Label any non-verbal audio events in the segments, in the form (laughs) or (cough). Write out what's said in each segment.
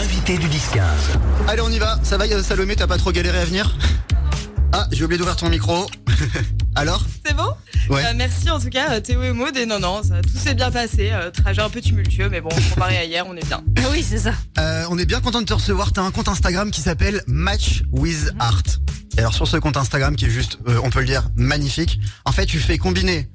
L'invité du 10-15. Allez, on y va. Ça va, euh, Salomé, t'as pas trop galéré à venir Ah, j'ai oublié d'ouvrir ton micro. (laughs) Alors C'est bon Ouais. Euh, Merci en tout cas euh, Théo et Maud et non non ça, tout s'est bien passé euh, trajet un peu tumultueux mais bon comparé à hier on est bien (laughs) Oui, c'est ça. Euh, On est bien content de te recevoir. T'as un compte Instagram qui s'appelle Match with Art. Et alors sur ce compte Instagram qui est juste, euh, on peut le dire, magnifique. En fait, tu fais combiner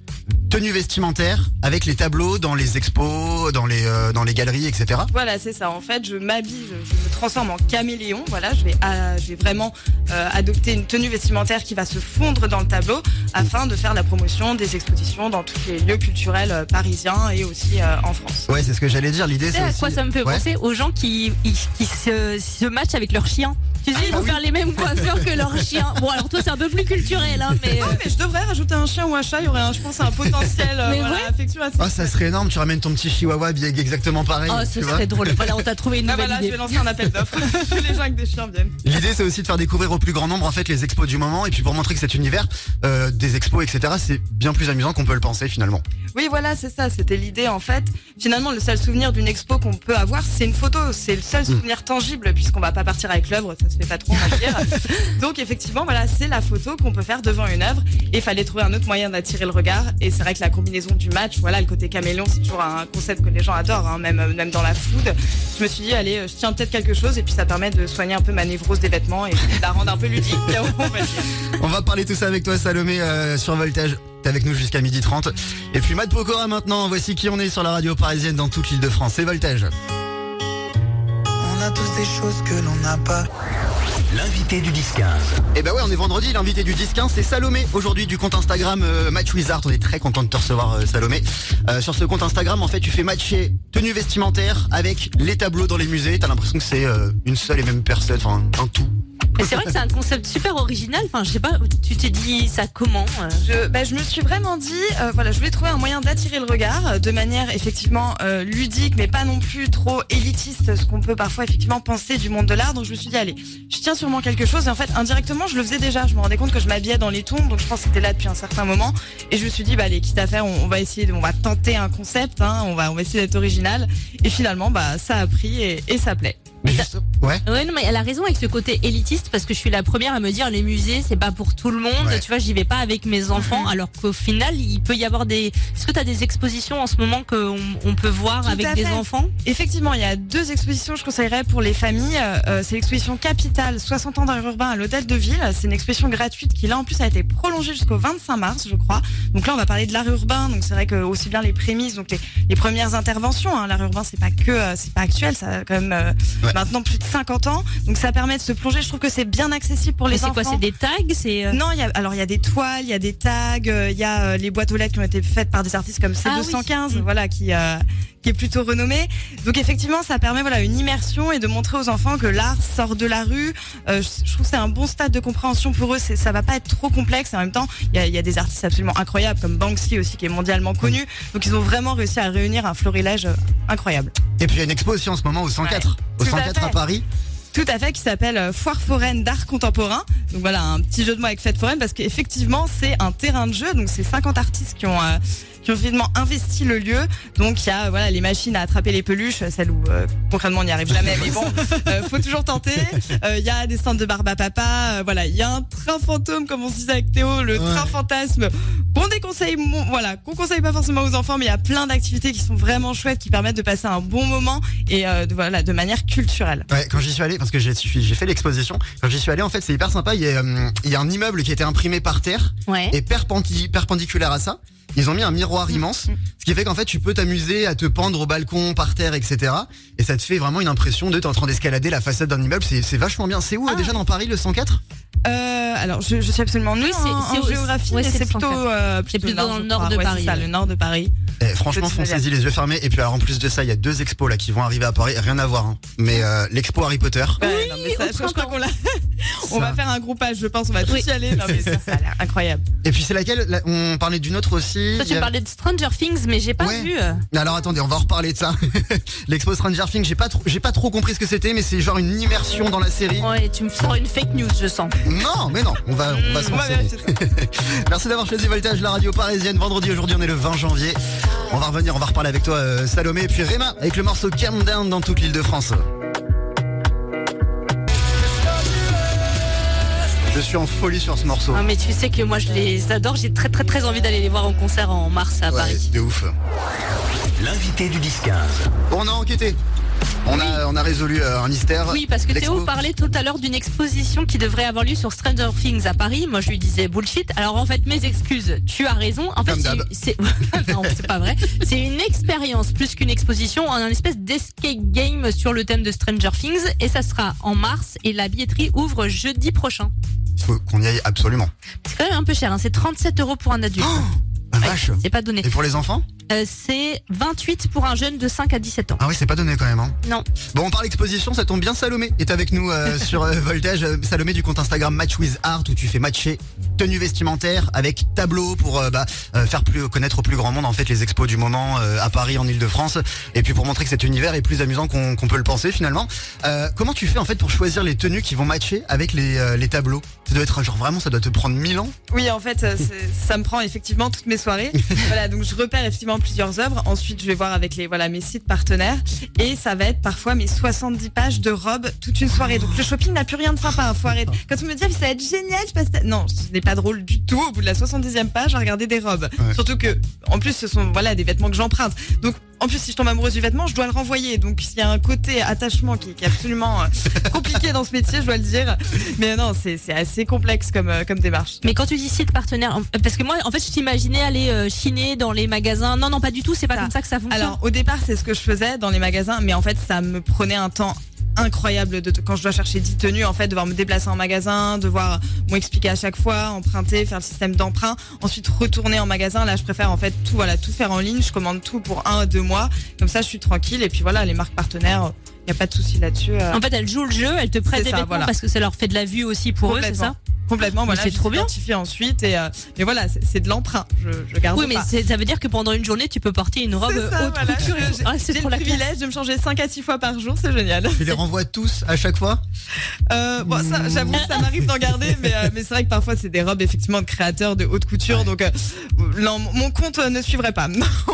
tenue vestimentaire avec les tableaux dans les expos, dans les euh, dans les galeries, etc. voilà c'est ça en fait je m'habille je, je me transforme en caméléon voilà je vais je vais vraiment euh, adopter une tenue vestimentaire qui va se fondre dans le tableau afin de faire la promotion des expositions dans tous les lieux culturels euh, parisiens et aussi euh, en France Ouais, c'est ce que j'allais dire. L'idée, Tu sais c'est à aussi... quoi ça me fait Ouais. penser Aux gens qui, qui, qui se, se matchent avec leurs chiens. Tu sais, ils Ah vont oui. faire les mêmes coiffures que leurs chiens. Bon, alors toi, c'est un peu plus culturel, hein, mais. euh, Ah, mais je devrais rajouter un chien ou un chat il y aurait un, je pense un potentiel euh, (laughs) Mais voilà, ouais. affection assez Oh, ça serait énorme. Tu ramènes ton petit chihuahua habillé exactement pareil. Oh, tu ce vois. serait drôle. (laughs) Voilà, on t'a trouvé une Ah, nouvelle voilà je idée. vais lancer un appel d'offres tous les gens avec des chiens viennent L'idée, c'est aussi de faire découvrir au plus grand nombre en fait les expos du moment et puis pour montrer que cet univers euh, des expos, etc. C'est bien plus amusant qu'on peut le penser finalement. Oui, voilà, c'est ça. C'était l'idée en fait. Finalement, le seul souvenir d'une expo qu'on peut avoir, c'est une photo. C'est le seul souvenir tangible puisqu'on va pas partir avec l'œuvre, ça se fait pas trop, on va dire. (laughs) Donc effectivement, voilà, c'est la photo qu'on peut faire devant une œuvre. Et il fallait trouver un autre moyen d'attirer le regard. Et c'est vrai que la combinaison du match, voilà, le côté caméléon, c'est toujours un concept que les gens adorent, hein, même même dans la food. Je me suis dit, allez, je tiens peut-être quelque chose et puis ça permet de soigner un peu ma névrose des vêtements et de la rendre un peu ludique. (laughs) on va. On va parler tout ça avec toi, Salomé, euh, sur Voltage. T'es avec nous jusqu'à 12h30. Et puis Matt Pokora maintenant. Voici qui on est sur la radio parisienne dans toute l'île de France. C'est Voltage. On a tous des choses que l'on n'a pas. L'invité du 10-15. Et ben ouais, on est vendredi. L'invité du 10-15, c'est Salomé. Aujourd'hui, du compte Instagram euh, Match Wizard. On est très content de te recevoir, euh, Salomé. Euh, sur ce compte Instagram, en fait, tu fais matcher tenue vestimentaire avec les tableaux dans les musées. T'as l'impression que c'est une seule et même personne, enfin un tout. Mais c'est vrai que c'est un concept super original. Enfin, je sais pas, tu t'es dit ça comment euh Je, bah, je me suis vraiment dit, euh, voilà, je voulais trouver un moyen d'attirer le regard euh, de manière effectivement euh, ludique, mais pas non plus trop élitiste, ce qu'on peut parfois effectivement penser du monde de l'art. Donc je me suis dit, allez, je tiens sûrement quelque chose. Et en fait, indirectement, je le faisais déjà. Je me rendais compte que je m'habillais dans les tons, donc je pense que c'était là depuis un certain moment. Et je me suis dit, bah, allez, quitte à faire, on, va essayer, de- on va tenter un concept, hein, on va, on va essayer d'être original. Et finalement, bah, ça a pris et ça plaît. Juste, ouais. Ouais, non, mais elle a raison avec ce côté élitiste parce que je suis la première à me dire les musées, c'est pas pour tout le monde. Ouais. Tu vois, j'y vais pas avec mes enfants, alors qu'au final, il peut y avoir des. Est-ce que tu as des expositions en ce moment qu'on on peut voir Tout avec des enfants? Effectivement, il y a deux expositions que je conseillerais pour les familles. Euh, c'est l'exposition Capitale 60 ans d'art urbain à l'hôtel de ville. C'est une exposition gratuite qui là en plus a été prolongée jusqu'au 25 mars, je crois. Donc là, on va parler de l'art urbain. Donc c'est vrai que aussi bien les prémices, donc les, les premières interventions. Hein, l'art urbain, c'est pas que euh, c'est pas actuel, ça a quand même euh, Ouais. Maintenant plus de 50 ans. Donc ça permet de se plonger. Je trouve que c'est bien accessible pour Mais les C'est enfants. quoi C'est des tags C'est. euh, Non, il y a, alors il y a des toiles, il y a des tags, euh, il y a euh, les boîtes aux lettres qui ont été faites par des artistes comme Ah C215, oui. Mm. voilà, qui euh, qui est plutôt renommé. Donc effectivement, ça permet voilà une immersion et de montrer aux enfants que l'art sort de la rue. Euh, je, je trouve que c'est un bon stade de compréhension pour eux. C'est, ça va pas être trop complexe. Et en même temps, il y a, il y a des artistes absolument incroyables comme Banksy aussi, qui est mondialement connu. Donc ils ont vraiment réussi à réunir un florilège incroyable. Et puis il y a une expo aussi en ce moment au 104. Ouais, au tout à 104 à, fait. Paris. Tout à fait, qui s'appelle euh, Foire foraine d'art contemporain. Donc voilà, un petit jeu de mots avec fête foraine parce qu'effectivement, c'est un terrain de jeu. Donc c'est 50 artistes qui ont euh, qui ont finalement investi le lieu. Donc il y a voilà les machines à attraper les peluches, celles où euh, concrètement on n'y arrive jamais, mais bon, (laughs) euh, faut toujours tenter. Euh, Il y a des stands de barbe à papa. euh, voilà, il y a un train fantôme comme on se disait avec Théo, le Ouais. train fantasme qu'on déconseille, voilà, qu'on conseille pas forcément aux enfants, mais il y a plein d'activités qui sont vraiment chouettes, qui permettent de passer un bon moment et euh, de, voilà de manière culturelle. Ouais, quand j'y suis allé, parce que j'ai fait l'exposition, quand j'y suis allé, en fait, c'est hyper sympa. Il y, a, il y a un immeuble qui a été imprimé par terre Ouais. et perpendi- perpendiculaire à ça. Ils ont mis un miroir immense, ce qui fait qu'en fait tu peux t'amuser à te pendre au balcon, par terre, etc. Et ça te fait vraiment une impression de t'es en train d'escalader la façade d'un immeuble. C'est c'est vachement bien. C'est où euh, Ah. déjà dans Paris le 104 Euh, alors, je, je suis absolument nulle Oui, c'est- en, c'est en géographie, ouais, c'est plutôt, euh, C'est plutôt dans le nord de Ouais, Paris, ça, ouais. le nord de Paris. Eh, franchement, foncez-y les yeux fermés. Et puis alors en plus de ça, il y a deux expos là qui vont arriver à Paris. Rien à voir. hein. Mais euh, l'expo Harry Potter. Ouais, non, mais ça, je, je crois qu'on l'a. (laughs) on va faire un groupage, je pense. On va tous Oui. y aller. Non, mais ça, ça a l'air incroyable. Et puis c'est laquelle? Là, On parlait d'une autre aussi. Toi, tu a- parlais de Stranger Things, mais j'ai pas Ouais. vu. Alors attendez, on va en reparler de ça. (laughs) L'expo Stranger Things, j'ai pas trop, j'ai pas trop compris ce que c'était, mais c'est genre une immersion dans la série. Ouais, tu me sors une fake news, je sens. Non, mais non, on va, on va se renseigner. (laughs) Merci d'avoir choisi Voltage, la radio parisienne. Vendredi, aujourd'hui, on est le 20 janvier. On va revenir, on va reparler avec toi, euh, Salomé, et puis Réma, avec le morceau Calm dans toute l'île de France. Je suis en folie sur ce morceau. Ah, mais tu sais que moi je les adore, j'ai très très très envie d'aller les voir en concert en mars à ouais, Paris. De ouf. L'invité du 10-15. On a enquêté. On a, on a résolu euh, un mystère. Oui, parce que. Théo parlait tout à l'heure d'une exposition qui devrait avoir lieu sur Stranger Things à Paris. Moi, je lui disais bullshit. Alors, en fait, mes excuses. Tu as raison. En fait, c'est c'est- (laughs) non, c'est pas vrai. C'est une expérience plus qu'une exposition, un espèce d'escape game sur le thème de Stranger Things, et ça sera en mars. Et la billetterie ouvre jeudi prochain. Il faut qu'on y aille absolument. C'est quand même un peu cher. hein. C'est 37 euros pour un adulte. La Ouais, vache. c'est pas donné. Et pour les enfants? Euh, c'est 28 pour un jeune de 5 à 17 ans. Ah oui, c'est pas donné quand même. Hein. Non. Bon, on parle exposition, ça tombe bien. Salomé est avec nous euh, (laughs) sur euh, Voltage. Salomé du compte Instagram Match with Art où tu fais matcher tenue vestimentaire avec tableau pour euh, bah, euh, faire plus connaître au plus grand monde en fait les expos du moment euh, à Paris en Ile-de-France et puis pour montrer que cet univers est plus amusant qu'on peut le penser finalement. Euh, comment tu fais en fait pour choisir les tenues qui vont matcher avec les, euh, les tableaux? Ça doit être genre vraiment ça doit te prendre mille ans. Oui, en fait, ça me prend effectivement toutes mes soirées. (laughs) voilà, donc je repère effectivement plusieurs œuvres. Ensuite, je vais voir avec les voilà mes sites partenaires et ça va être parfois mes 70 pages de robes toute une soirée. Donc le shopping n'a plus rien de sympa. Hein, faut arrêter. Quand on me dit ah, ça va être génial, je passe non, ce n'est pas drôle du tout. Au bout de la 70e page, à regarder des robes. Ouais. Surtout que en plus ce sont voilà des vêtements que j'emprunte. Donc en plus, si je tombe amoureuse du vêtement, je dois le renvoyer. Donc, s'il y a un côté attachement qui, qui est absolument euh, (laughs) compliqué dans ce métier, je dois le dire. Mais non, c'est assez complexe comme, euh, comme démarche. Mais quand tu dis site partenaire, parce que moi, en fait, je t'imaginais aller euh, chiner dans les magasins. Non, non, pas du tout. C'est pas Ça. comme ça que ça fonctionne. Alors au départ c'est ce que je faisais dans les magasins, mais en fait ça me prenait un temps incroyable de quand je dois chercher 10 tenues en fait devoir me déplacer en magasin devoir m'expliquer à chaque fois emprunter faire le système d'emprunt ensuite retourner en magasin. Là je préfère en fait tout voilà tout faire en ligne. Je commande tout pour un à deux mois. Comme ça je suis tranquille. Et puis voilà les marques partenaires il y a pas de souci là-dessus euh, En fait, elles jouent le jeu, elles te prêtent C'est des ça, vêtements voilà. parce que ça leur fait de la vue aussi pour eux, c'est ça? Complètement voilà c'est je trop bien. ensuite et euh, mais voilà c'est de l'emprunt je, je garde Oui, mais ça veut dire que pendant une journée, tu peux porter une robe ça, haute voilà. couture. J'ai- Ah, le la classe. privilège de me changer 5 à 6 fois par jour, c'est génial. Tu les renvoies tous à chaque fois? Euh, bon, ça, j'avoue, ça m'arrive d'en garder, mais, euh, mais c'est vrai que parfois c'est des robes effectivement de créateurs de haute couture, donc euh, non, mon compte euh, ne suivrait pas.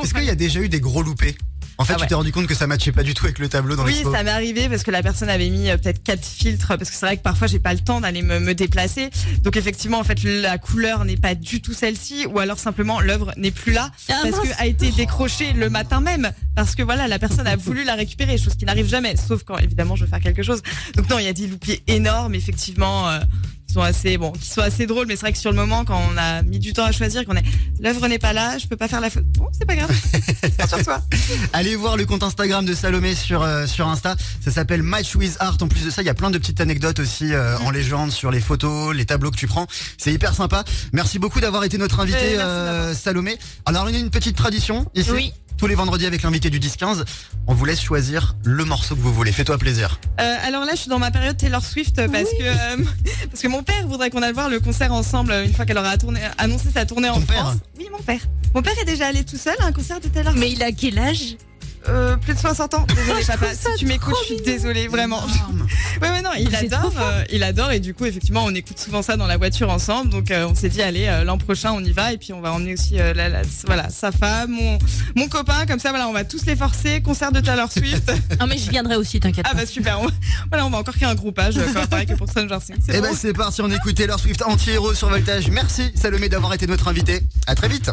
Est-ce qu'il y a déjà eu des gros loupés? En fait, Ah tu t'es rendu compte que ça matchait pas du tout avec le tableau dans Oui, l'expo. ça m'est arrivé parce que la personne avait mis euh, peut-être quatre filtres, parce que c'est vrai que parfois j'ai pas le temps d'aller me, me déplacer. Donc effectivement, en fait, la couleur n'est pas du tout celle-ci, ou alors simplement l'œuvre n'est plus là Ah, parce mince. que a été décrochée le matin même, parce que voilà, la personne a voulu la récupérer, chose qui n'arrive jamais, sauf quand évidemment je veux faire quelque chose. Donc non, il y a des loupiers énormes, effectivement. euh, qui sont assez bon, qui sont assez drôles, mais c'est vrai que sur le moment, quand on a mis du temps à choisir, qu'on est l'œuvre n'est pas là, je peux pas faire la photo. Bon, c'est pas grave. (laughs) sur toi. Allez voir le compte Instagram de Salomé sur euh, sur Insta. Ça s'appelle Match with Art. En plus de ça, il y a plein de petites anecdotes aussi euh, en légende sur les photos, les tableaux que tu prends. C'est hyper sympa. Merci beaucoup d'avoir été notre invité, euh, Salomé. Alors, y a une petite tradition ici. Oui. Tous les vendredis avec l'invité du 10-15, on vous laisse choisir le morceau que vous voulez. Fais-toi plaisir. Euh, alors là, je suis dans ma période Taylor Swift parce que euh, (laughs) parce que mon père voudrait qu'on aille voir le concert ensemble une fois qu'elle aura tourné, annoncé sa tournée en père France. Oui, mon père. Mon père est déjà allé tout seul à un concert de Taylor Swift. Mais il a quel âge? Euh, plus de 60 ans. Désolée, Je papa. Si tu m'écoutes, je suis désolée, vraiment. (laughs) Ouais, ouais, non, il adore, euh, il adore, et du coup, effectivement, on écoute souvent ça dans la voiture ensemble. Donc, euh, on s'est dit, allez, euh, l'an prochain, on y va, et puis on va emmener aussi, euh, la- la- voilà, sa femme, mon, mon copain, comme ça, voilà, on va tous les forcer. Concert de Taylor Swift. (laughs) Non, mais je viendrai aussi, t'inquiète ah bah super. On- voilà, on va encore créer un groupage, euh, comme pareil que pour Stranger Things. C'est Eh bon ben c'est parti, on écoute Taylor Swift anti-héros sur Voltage. Merci Salomé d'avoir été notre invité. À très vite.